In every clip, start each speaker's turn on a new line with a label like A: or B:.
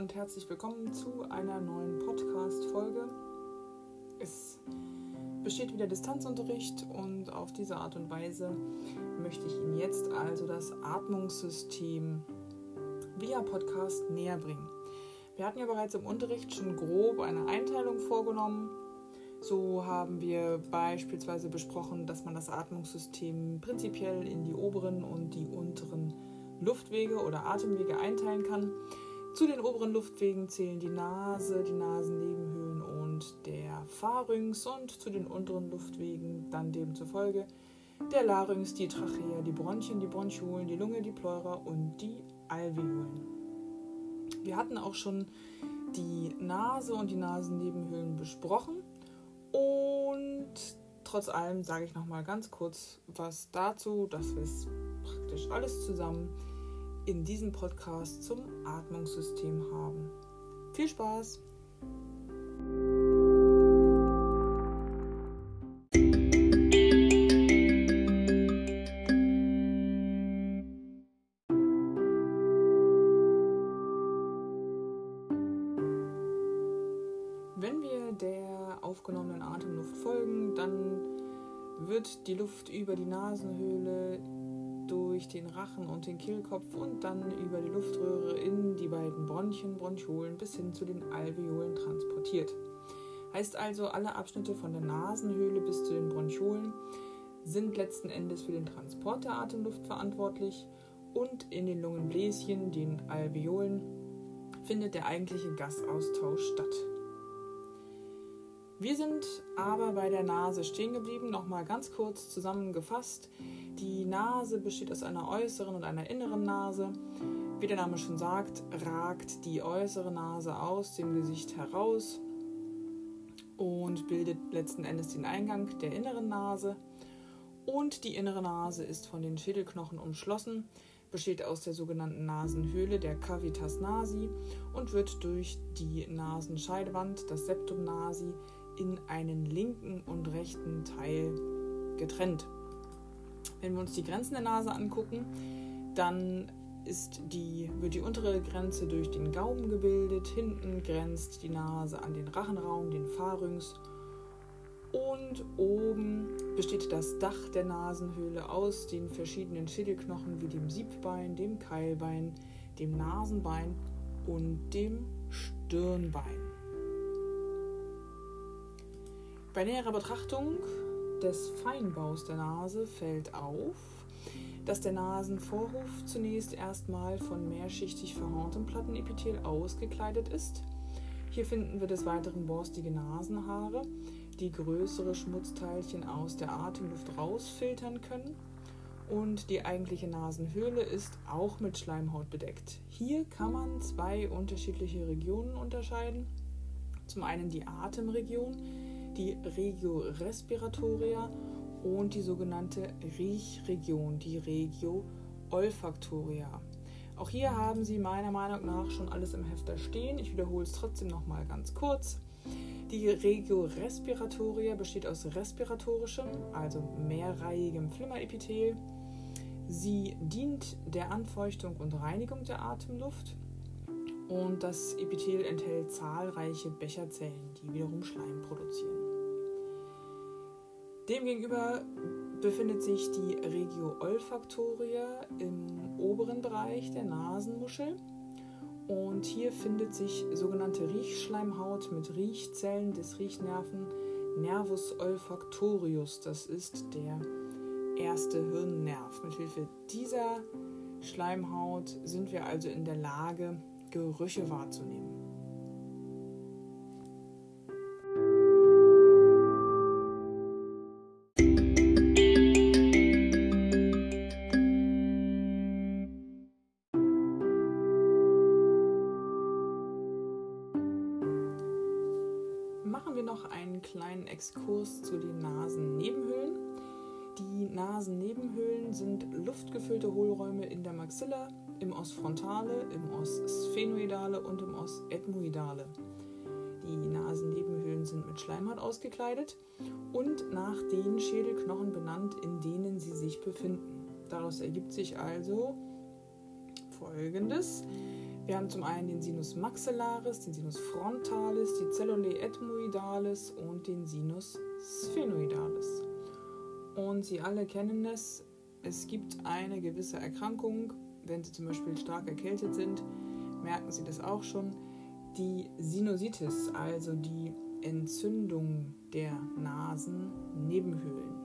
A: und herzlich willkommen zu einer neuen Podcast-Folge. Es besteht wieder Distanzunterricht und auf diese Art und Weise möchte ich Ihnen jetzt also das Atmungssystem via Podcast näher bringen. Wir hatten ja bereits im Unterricht schon grob eine Einteilung vorgenommen. So haben wir beispielsweise besprochen, dass man das Atmungssystem prinzipiell in die oberen und die unteren Luftwege oder Atemwege einteilen kann. Zu den oberen Luftwegen zählen die Nase, die Nasennebenhöhlen und der Pharynx und zu den unteren Luftwegen dann demzufolge der Larynx, die Trachea, die Bronchien, die Bronchiolen, die Lunge, die Pleura und die Alveolen. Wir hatten auch schon die Nase und die Nasennebenhöhlen besprochen und trotz allem sage ich noch mal ganz kurz was dazu, dass wir es praktisch alles zusammen in diesem Podcast zum Atmungssystem haben. Viel Spaß! Den Rachen und den Kehlkopf und dann über die Luftröhre in die beiden Bronchien, Bronchiolen bis hin zu den Alveolen transportiert. Heißt also, alle Abschnitte von der Nasenhöhle bis zu den Bronchiolen sind letzten Endes für den Transport der Atemluft verantwortlich und in den Lungenbläschen, den Alveolen, findet der eigentliche Gasaustausch statt. Wir sind aber bei der Nase stehen geblieben. Nochmal ganz kurz zusammengefasst. Die Nase besteht aus einer äußeren und einer inneren Nase. Wie der Name schon sagt, ragt die äußere Nase aus dem Gesicht heraus und bildet letzten Endes den Eingang der inneren Nase. Und die innere Nase ist von den Schädelknochen umschlossen, besteht aus der sogenannten Nasenhöhle, der Cavitas nasi, und wird durch die Nasenscheidewand, das Septum nasi, in einen linken und rechten Teil getrennt. Wenn wir uns die Grenzen der Nase angucken, dann ist die, wird die untere Grenze durch den Gaumen gebildet, hinten grenzt die Nase an den Rachenraum, den Pharynx und oben besteht das Dach der Nasenhöhle aus den verschiedenen Schädelknochen wie dem Siebbein, dem Keilbein, dem Nasenbein und dem Stirnbein. Bei näherer Betrachtung des Feinbaus der Nase fällt auf, dass der Nasenvorhof zunächst erstmal von mehrschichtig verhorntem Plattenepithel ausgekleidet ist. Hier finden wir des Weiteren borstige Nasenhaare, die größere Schmutzteilchen aus der Atemluft rausfiltern können. Und die eigentliche Nasenhöhle ist auch mit Schleimhaut bedeckt. Hier kann man zwei unterschiedliche Regionen unterscheiden. Zum einen die Atemregion, die Regio respiratoria und die sogenannte Riechregion, die Regio olfactoria. Auch hier haben Sie meiner Meinung nach schon alles im Hefter stehen. Ich wiederhole es trotzdem noch mal ganz kurz. Die Regio respiratoria besteht aus respiratorischem, also mehrreihigem Flimmerepithel. Sie dient der Anfeuchtung und Reinigung der Atemluft und das Epithel enthält zahlreiche Becherzellen, die wiederum Schleim produzieren. Demgegenüber befindet sich die Regio olfactoria im oberen Bereich der Nasenmuschel und hier findet sich sogenannte Riechschleimhaut mit Riechzellen des Riechnerven Nervus olfactorius. Das ist der erste Hirnnerv. Mithilfe dieser Schleimhaut sind wir also in der Lage, Gerüche wahrzunehmen. Luftgefüllte Hohlräume in der Maxilla, im Os frontale, im Os sphenoidale und im Os ethmoidale. Die Nasennebenhöhlen sind mit Schleimhaut ausgekleidet und nach den Schädelknochen benannt, in denen sie sich befinden. Daraus ergibt sich also folgendes. Wir haben zum einen den Sinus maxillaris, den Sinus frontalis, die Cellulae ethmoidalis und den Sinus sphenoidalis. Und Sie alle kennen es, es gibt eine gewisse Erkrankung, wenn Sie zum Beispiel stark erkältet sind, merken Sie das auch schon, die Sinusitis, also die Entzündung der Nasennebenhöhlen.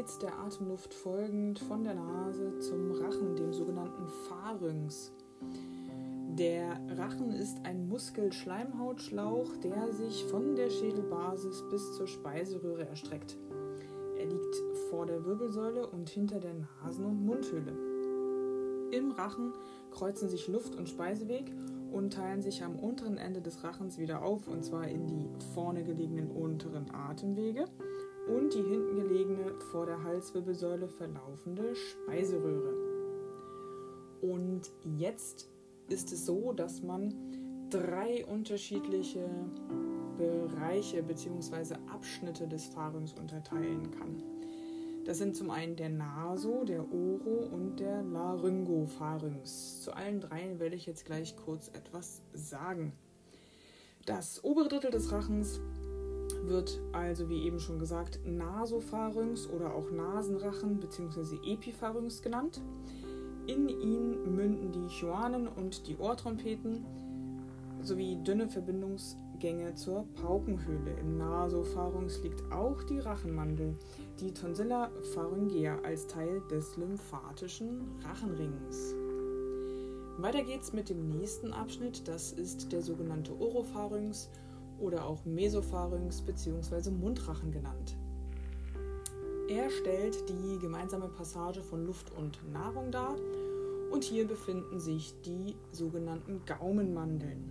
A: Geht's der Atemluft folgend von der Nase zum Rachen, dem sogenannten Pharynx. Der Rachen ist ein Muskelschleimhautschlauch, der sich von der Schädelbasis bis zur Speiseröhre erstreckt. Er liegt vor der Wirbelsäule und hinter der Nasen- und Mundhöhle. Im Rachen kreuzen sich Luft- und Speiseweg und teilen sich am unteren Ende des Rachens wieder auf, und zwar in die vorne gelegenen unteren Atemwege und die hinten gelegene vor der Halswirbelsäule verlaufende Speiseröhre. Und jetzt ist es so, dass man drei unterschiedliche Bereiche bzw. Abschnitte des Pharynx unterteilen kann. Das sind zum einen der Naso, der Oro und der Laryngopharynx. Zu allen dreien werde ich jetzt gleich kurz etwas sagen. Das obere Drittel des Rachens wird also, wie eben schon gesagt, Nasopharynx oder auch Nasenrachen bzw. Epipharynx genannt. In ihn münden die Choanen und die Ohrtrompeten sowie dünne Verbindungsgänge zur Paukenhöhle. Im Nasopharynx liegt auch die Rachenmandel, die Tonsilla pharyngea, als Teil des lymphatischen Rachenrings. Weiter geht's mit dem nächsten Abschnitt, das ist der sogenannte Oropharynx oder auch Mesopharynx bzw. Mundrachen genannt. Er stellt die gemeinsame Passage von Luft und Nahrung dar und hier befinden sich die sogenannten Gaumenmandeln.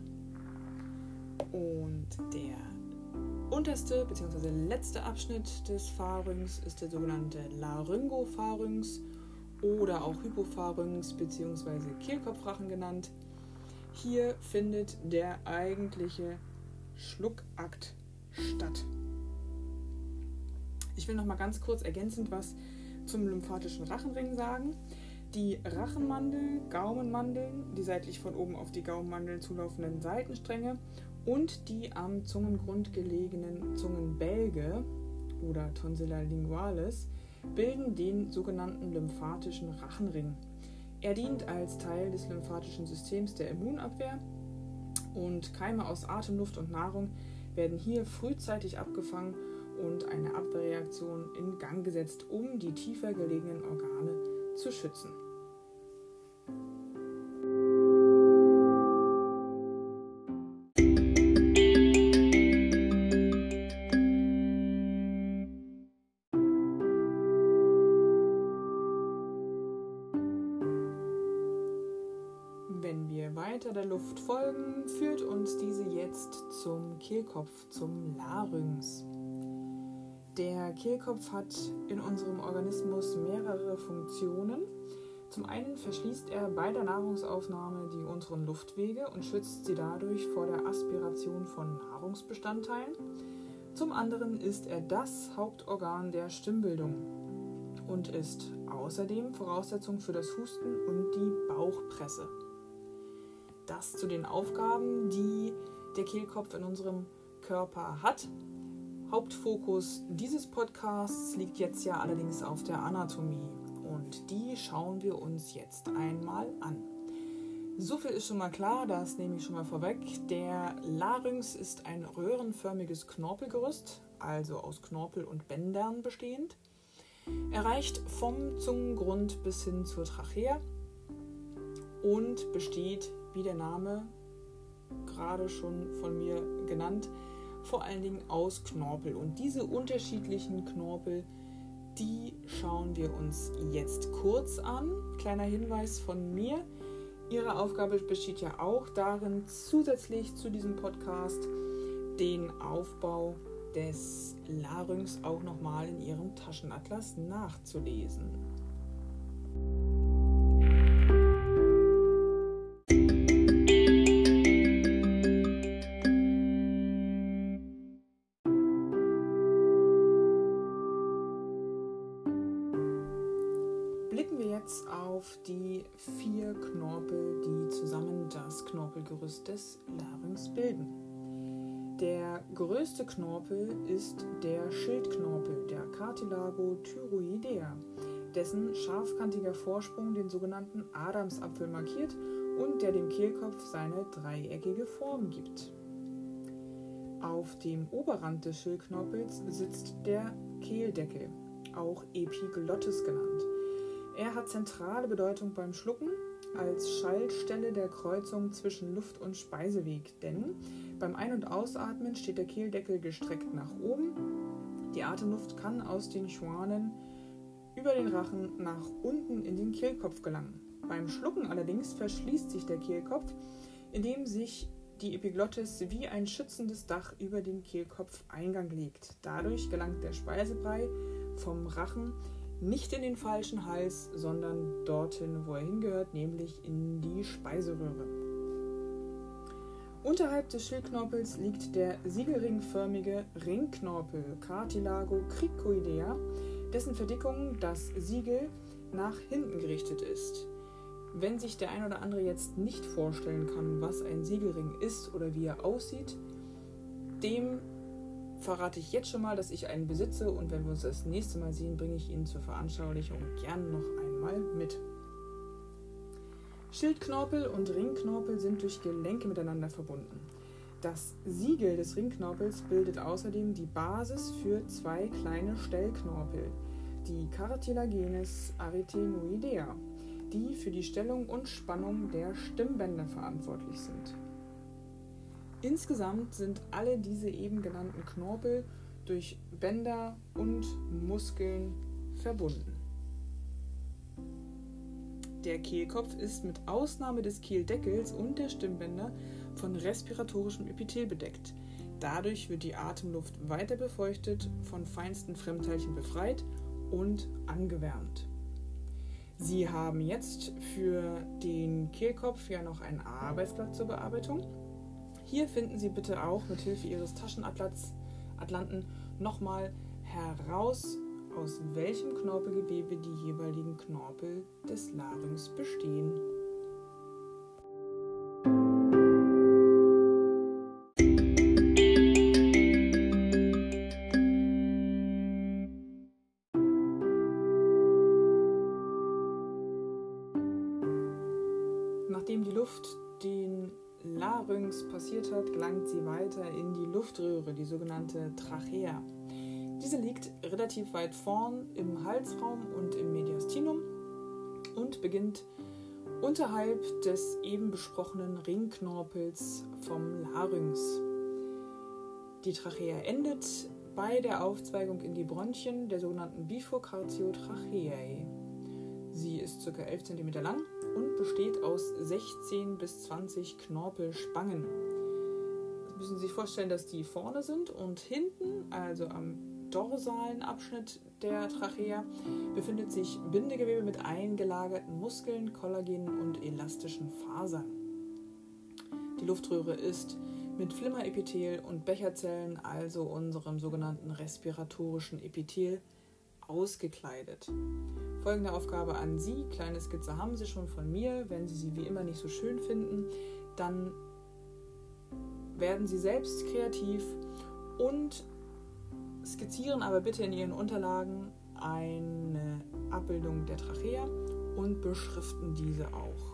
A: Und der unterste bzw. letzte Abschnitt des Pharynx ist der sogenannte Laryngopharynx oder auch Hypopharynx bzw. Kehlkopfrachen genannt. Hier findet der eigentliche Schluckakt statt. Ich will noch mal ganz kurz ergänzend was zum lymphatischen Rachenring sagen. Die Rachenmandel, Gaumenmandeln, die seitlich von oben auf die Gaumenmandeln zulaufenden Seitenstränge und die am Zungengrund gelegenen Zungenbälge oder Tonsilla lingualis bilden den sogenannten lymphatischen Rachenring. Er dient als Teil des lymphatischen Systems der Immunabwehr und Keime aus Atemluft und Nahrung werden hier frühzeitig abgefangen und eine Abwehrreaktion in Gang gesetzt, um die tiefer gelegenen Organe zu schützen. Luft folgen, führt uns diese jetzt zum Kehlkopf, zum Larynx. Der Kehlkopf hat in unserem Organismus mehrere Funktionen. Zum einen verschließt er bei der Nahrungsaufnahme die unteren Luftwege und schützt sie dadurch vor der Aspiration von Nahrungsbestandteilen. Zum anderen ist er das Hauptorgan der Stimmbildung und ist außerdem Voraussetzung für das Husten und die Bauchpresse. Das zu den Aufgaben, die der Kehlkopf in unserem Körper hat. Hauptfokus dieses Podcasts liegt jetzt ja allerdings auf der Anatomie und die schauen wir uns jetzt einmal an. So viel ist schon mal klar, das nehme ich schon mal vorweg. Der Larynx ist ein röhrenförmiges Knorpelgerüst, also aus Knorpel und Bändern bestehend. Er reicht vom Zungengrund bis hin zur Trachea und besteht wie der Name gerade schon von mir genannt, vor allen Dingen aus Knorpel. Und diese unterschiedlichen Knorpel, die schauen wir uns jetzt kurz an. Kleiner Hinweis von mir. Ihre Aufgabe besteht ja auch darin, zusätzlich zu diesem Podcast den Aufbau des Larynx auch nochmal in Ihrem Taschenatlas nachzulesen. Knorpelgerüst des Larynx bilden. Der größte Knorpel ist der Schildknorpel, der Cartilago thyroidea, dessen scharfkantiger Vorsprung den sogenannten Adamsapfel markiert und der dem Kehlkopf seine dreieckige Form gibt. Auf dem Oberrand des Schildknorpels sitzt der Kehldeckel, auch Epiglottis genannt. Er hat zentrale Bedeutung beim Schlucken als Schaltstelle der Kreuzung zwischen Luft- und Speiseweg, denn beim Ein- und Ausatmen steht der Kehldeckel gestreckt nach oben. Die Atemluft kann aus den Schwanen über den Rachen nach unten in den Kehlkopf gelangen. Beim Schlucken allerdings verschließt sich der Kehlkopf, indem sich die Epiglottis wie ein schützendes Dach über den Kehlkopf Eingang legt. Dadurch gelangt der Speisebrei vom Rachen nicht in den falschen Hals, sondern dorthin, wo er hingehört, nämlich in die Speiseröhre. Unterhalb des Schildknorpels liegt der siegelringförmige Ringknorpel Cartilago cricoidea, dessen Verdickung das Siegel nach hinten gerichtet ist. Wenn sich der ein oder andere jetzt nicht vorstellen kann, was ein Siegelring ist oder wie er aussieht, dem verrate ich jetzt schon mal, dass ich einen besitze und wenn wir uns das nächste Mal sehen, bringe ich ihn zur Veranschaulichung gern noch einmal mit. Schildknorpel und Ringknorpel sind durch Gelenke miteinander verbunden. Das Siegel des Ringknorpels bildet außerdem die Basis für zwei kleine Stellknorpel, die Cartilagenes arytenoidea die für die Stellung und Spannung der Stimmbänder verantwortlich sind. Insgesamt sind alle diese eben genannten Knorpel durch Bänder und Muskeln verbunden. Der Kehlkopf ist mit Ausnahme des Kehldeckels und der Stimmbänder von respiratorischem Epithel bedeckt. Dadurch wird die Atemluft weiter befeuchtet, von feinsten Fremdteilchen befreit und angewärmt. Sie haben jetzt für den Kehlkopf ja noch ein Arbeitsblatt zur Bearbeitung. Hier finden Sie bitte auch mit Hilfe Ihres Taschenatlanten nochmal heraus, aus welchem Knorpelgewebe die jeweiligen Knorpel des Larynx bestehen. Passiert hat, gelangt sie weiter in die Luftröhre, die sogenannte Trachea. Diese liegt relativ weit vorn im Halsraum und im Mediastinum und beginnt unterhalb des eben besprochenen Ringknorpels vom Larynx. Die Trachea endet bei der Aufzweigung in die Bronchien der sogenannten Bifurcatio-Tracheae. Sie ist ca. 11 cm lang und besteht aus 16 bis 20 Knorpelspangen. Müssen Sie sich vorstellen, dass die vorne sind und hinten, also am dorsalen Abschnitt der Trachea, befindet sich Bindegewebe mit eingelagerten Muskeln, Kollagen und elastischen Fasern. Die Luftröhre ist mit Flimmerepithel und Becherzellen, also unserem sogenannten respiratorischen Epithel, ausgekleidet. Folgende Aufgabe an Sie. Kleine Skizze haben Sie schon von mir. Wenn Sie sie wie immer nicht so schön finden, dann werden Sie selbst kreativ und skizzieren aber bitte in Ihren Unterlagen eine Abbildung der Trachea und beschriften diese auch.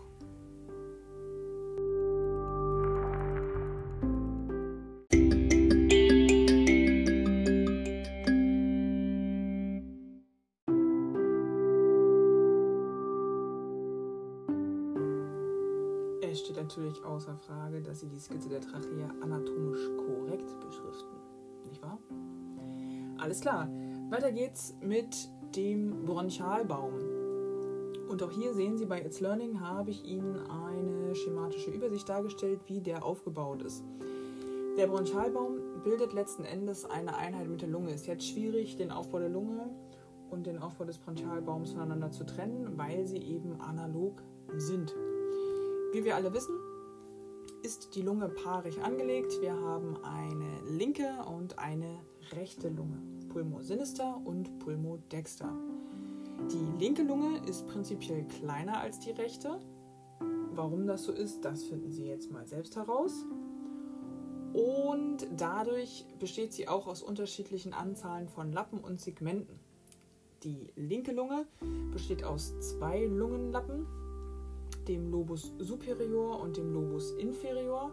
A: Frage, dass Sie die Skizze der Trachea anatomisch korrekt beschriften. Nicht wahr? Alles klar. Weiter geht's mit dem Bronchialbaum. Und auch hier sehen Sie bei It's Learning habe ich Ihnen eine schematische Übersicht dargestellt, wie der aufgebaut ist. Der Bronchialbaum bildet letzten Endes eine Einheit mit der Lunge. Es ist jetzt schwierig, den Aufbau der Lunge und den Aufbau des Bronchialbaums voneinander zu trennen, weil sie eben analog sind. Wie wir alle wissen, ist die Lunge paarig angelegt. Wir haben eine linke und eine rechte Lunge, Pulmo sinister und Pulmo dexter. Die linke Lunge ist prinzipiell kleiner als die rechte. Warum das so ist, das finden Sie jetzt mal selbst heraus. Und dadurch besteht sie auch aus unterschiedlichen Anzahlen von Lappen und Segmenten. Die linke Lunge besteht aus zwei Lungenlappen, dem Lobus superior und dem Lobus inferior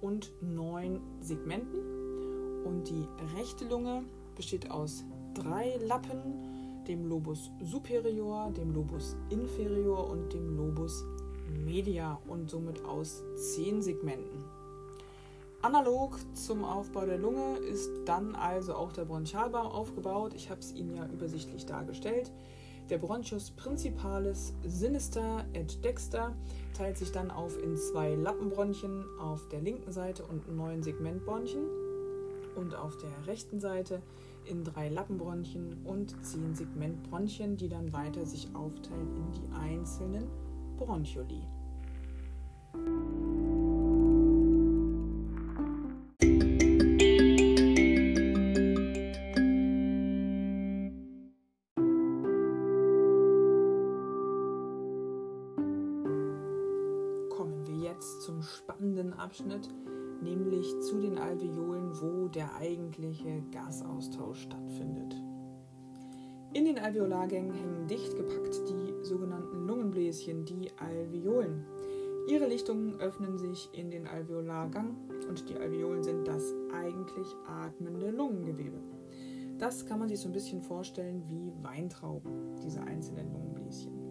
A: und neun Segmenten. Und die rechte Lunge besteht aus drei Lappen, dem Lobus superior, dem Lobus inferior und dem Lobus media und somit aus zehn Segmenten. Analog zum Aufbau der Lunge ist dann also auch der Bronchialbaum aufgebaut. Ich habe es Ihnen ja übersichtlich dargestellt. Der Bronchus principalis sinister et dexter teilt sich dann auf in zwei Lappenbronchien auf der linken Seite und neun Segmentbronchien und auf der rechten Seite in drei Lappenbronchien und zehn Segmentbronchien, die dann weiter sich aufteilen in die einzelnen Bronchioli. Abschnitt, nämlich zu den Alveolen, wo der eigentliche Gasaustausch stattfindet. In den Alveolargängen hängen dicht gepackt die sogenannten Lungenbläschen, die Alveolen. Ihre Lichtungen öffnen sich in den Alveolargang und die Alveolen sind das eigentlich atmende Lungengewebe. Das kann man sich so ein bisschen vorstellen wie Weintrauben, diese einzelnen Lungenbläschen.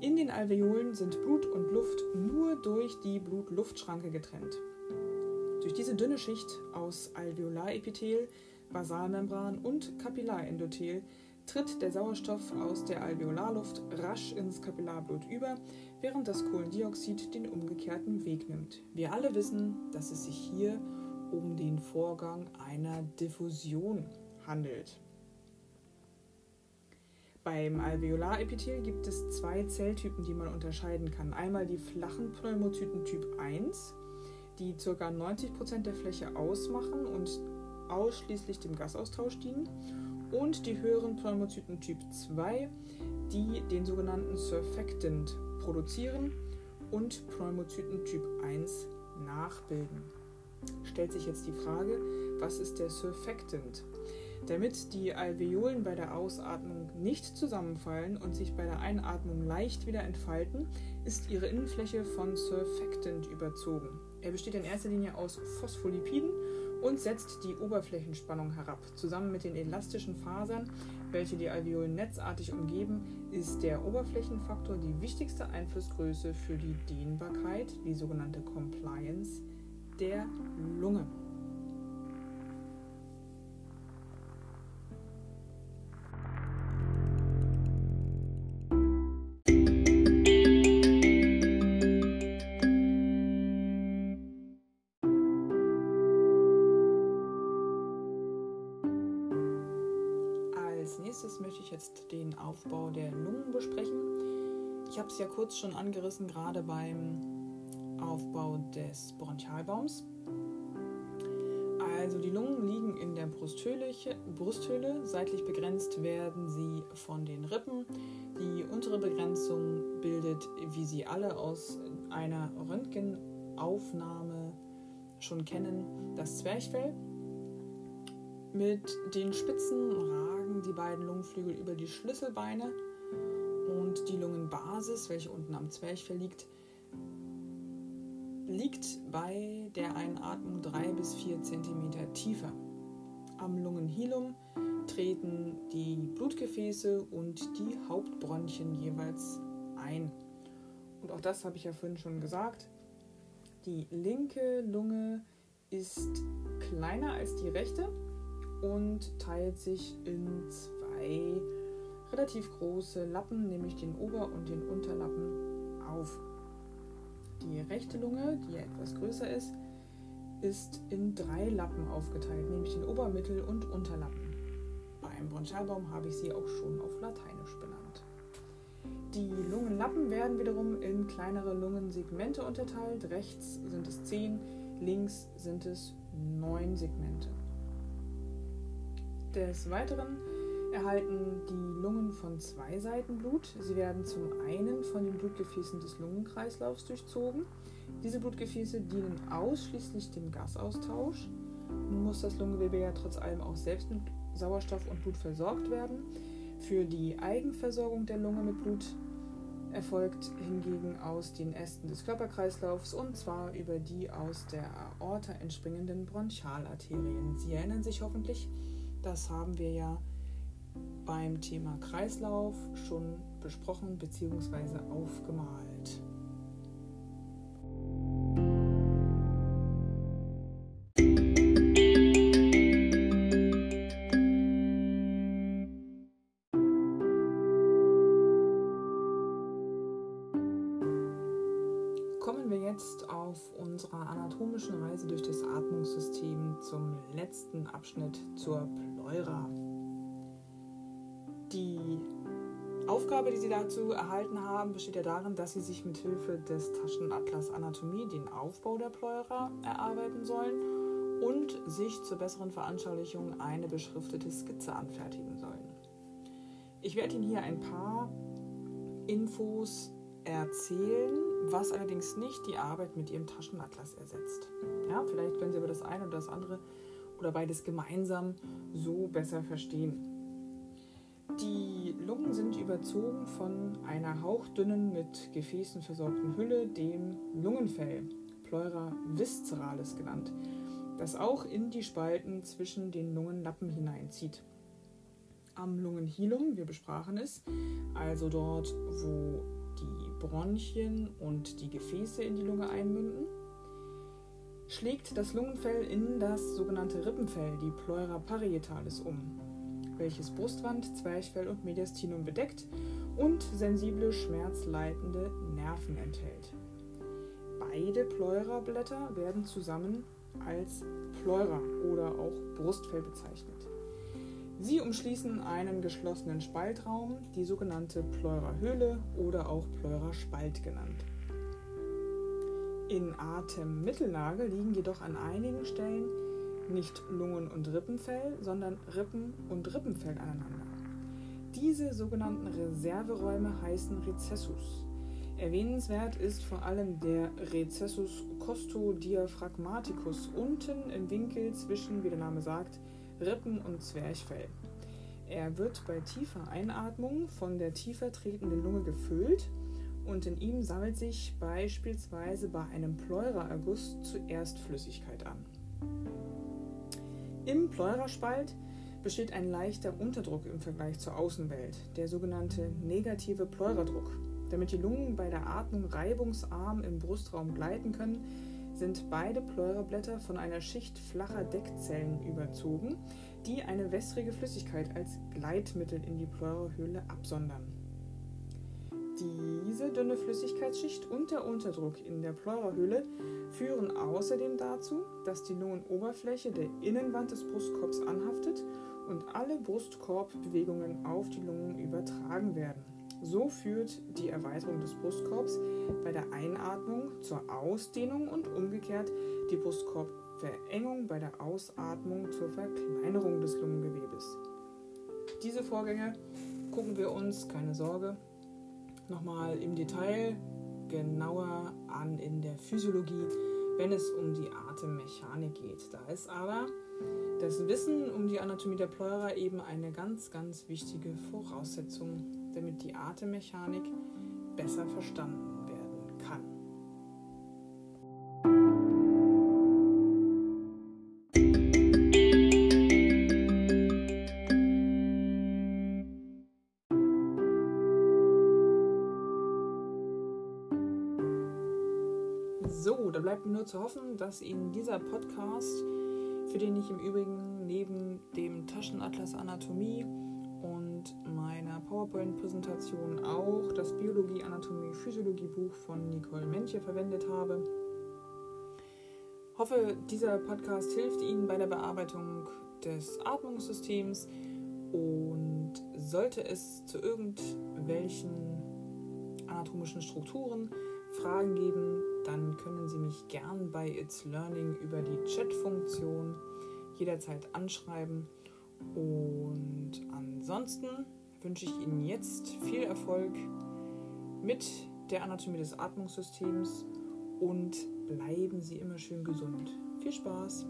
A: In den Alveolen sind Blut und Luft nur durch die Blut-Luft-Schranke getrennt. Durch diese dünne Schicht aus Alveolarepithel, Basalmembran und Kapillarendothel tritt der Sauerstoff aus der Alveolarluft rasch ins Kapillarblut über, während das Kohlendioxid den umgekehrten Weg nimmt. Wir alle wissen, dass es sich hier um den Vorgang einer Diffusion handelt. Beim Alveolarepithel gibt es zwei Zelltypen, die man unterscheiden kann. Einmal die flachen Pneumozyten Typ 1, die ca. 90% der Fläche ausmachen und ausschließlich dem Gasaustausch dienen, und die höheren Pneumozyten Typ 2, die den sogenannten Surfactant produzieren und Pneumozyten Typ 1 nachbilden. Stellt sich jetzt die Frage, was ist der Surfactant? Damit die Alveolen bei der Ausatmung nicht zusammenfallen und sich bei der Einatmung leicht wieder entfalten, ist ihre Innenfläche von Surfactant überzogen. Er besteht in erster Linie aus Phospholipiden und setzt die Oberflächenspannung herab. Zusammen mit den elastischen Fasern, welche die Alveolen netzartig umgeben, ist der Oberflächenfaktor die wichtigste Einflussgröße für die Dehnbarkeit, die sogenannte Compliance der Lunge. Schon angerissen, gerade beim Aufbau des Bronchialbaums. Also die Lungen liegen in der Brusthöhle, Brusthöhle. Seitlich begrenzt werden sie von den Rippen. Die untere Begrenzung bildet, wie Sie alle aus einer Röntgenaufnahme schon kennen, das Zwerchfell. Mit den spitzen die beiden Lungenflügel über die Schlüsselbeine die Lungenbasis, welche unten am Zwerchfell liegt, liegt bei der Einatmung 3 bis 4 cm tiefer. Am Lungenhilum treten die Blutgefäße und die Hauptbronchien jeweils ein. Und auch das habe ich ja vorhin schon gesagt. Die linke Lunge ist kleiner als die rechte und teilt sich in zwei relativ große Lappen, nämlich den Ober- und den Unterlappen, auf. Die rechte Lunge, die etwas größer ist, ist in drei Lappen aufgeteilt, nämlich den Obermittel- und Unterlappen. Beim Bronchialbaum habe ich sie auch schon auf Lateinisch benannt. Die Lungenlappen werden wiederum in kleinere Lungensegmente unterteilt. Rechts sind es zehn, links sind es neun Segmente. Des Weiteren erhalten die Lungen von zwei Seiten Blut. Sie werden zum einen von den Blutgefäßen des Lungenkreislaufs durchzogen. Diese Blutgefäße dienen ausschließlich dem Gasaustausch. Nun muss das Lungengewebe ja trotz allem auch selbst mit Sauerstoff und Blut versorgt werden. Für die Eigenversorgung der Lunge mit Blut erfolgt hingegen aus den Ästen des Körperkreislaufs und zwar über die aus der Aorta entspringenden Bronchialarterien. Sie erinnern sich hoffentlich, das haben wir ja beim Thema Kreislauf schon besprochen bzw. aufgemalt. Dazu erhalten haben, besteht ja darin, dass Sie sich mit Hilfe des Taschenatlas Anatomie den Aufbau der Pleura erarbeiten sollen und sich zur besseren Veranschaulichung eine beschriftete Skizze anfertigen sollen. Ich werde Ihnen hier ein paar Infos erzählen, was allerdings nicht die Arbeit mit Ihrem Taschenatlas ersetzt. Ja, vielleicht können Sie aber das eine oder das andere oder beides gemeinsam so besser verstehen. Die Lungen sind überzogen von einer hauchdünnen, mit Gefäßen versorgten Hülle, dem Lungenfell, Pleura visceralis genannt, das auch in die Spalten zwischen den Lungenlappen hineinzieht. Am Lungenhilum, wir besprachen es, also dort, wo die Bronchien und die Gefäße in die Lunge einmünden, schlägt das Lungenfell in das sogenannte Rippenfell, die Pleura parietalis, um welches Brustwand, Zwerchfell und Mediastinum bedeckt und sensible, schmerzleitende Nerven enthält. Beide Pleurablätter werden zusammen als Pleura oder auch Brustfell bezeichnet. Sie umschließen einen geschlossenen Spaltraum, die sogenannte Pleurahöhle oder auch Pleuraspalt genannt. In Atemmittellage liegen jedoch an einigen Stellen nicht Lungen- und Rippenfell, sondern Rippen- und Rippenfell aneinander. Diese sogenannten Reserveräume heißen Rezessus. Erwähnenswert ist vor allem der Recessus costodiaphragmaticus unten im Winkel zwischen, wie der Name sagt, Rippen- und Zwerchfell. Er wird bei tiefer Einatmung von der tiefer tretenden Lunge gefüllt und in ihm sammelt sich beispielsweise bei einem Pleuraerguss zuerst Flüssigkeit an. Im Pleuraspalt besteht ein leichter Unterdruck im Vergleich zur Außenwelt, der sogenannte negative Pleuradruck. Damit die Lungen bei der Atmung reibungsarm im Brustraum gleiten können, sind beide Pleurablätter von einer Schicht flacher Deckzellen überzogen, die eine wässrige Flüssigkeit als Gleitmittel in die Pleurahöhle absondern. Diese dünne Flüssigkeitsschicht und der Unterdruck in der Pleurahöhle führen außerdem dazu, dass die Lungenoberfläche der Innenwand des Brustkorbs anhaftet und alle Brustkorbbewegungen auf die Lungen übertragen werden. So führt die Erweiterung des Brustkorbs bei der Einatmung zur Ausdehnung und umgekehrt die Brustkorbverengung bei der Ausatmung zur Verkleinerung des Lungengewebes. Diese Vorgänge gucken wir uns, keine Sorge, nochmal im Detail genauer an in der Physiologie, wenn es um die Atemmechanik geht. Da ist aber das Wissen um die Anatomie der Pleura eben eine ganz, ganz wichtige Voraussetzung, damit die Atemmechanik besser verstanden zu hoffen, dass Ihnen dieser Podcast, für den ich im Übrigen neben dem Taschenatlas Anatomie und meiner PowerPoint-Präsentation auch das Biologie, Anatomie, Physiologie-Buch von Nicole Menche verwendet habe. Hoffe, dieser Podcast hilft Ihnen bei der Bearbeitung des Atmungssystems und sollte es zu irgendwelchen anatomischen Strukturen Fragen geben, dann können Sie mich gern bei It's Learning über die Chat-Funktion jederzeit anschreiben Und ansonsten wünsche ich Ihnen jetzt viel Erfolg mit der Anatomie des Atmungssystems und bleiben Sie immer schön gesund. Viel Spaß!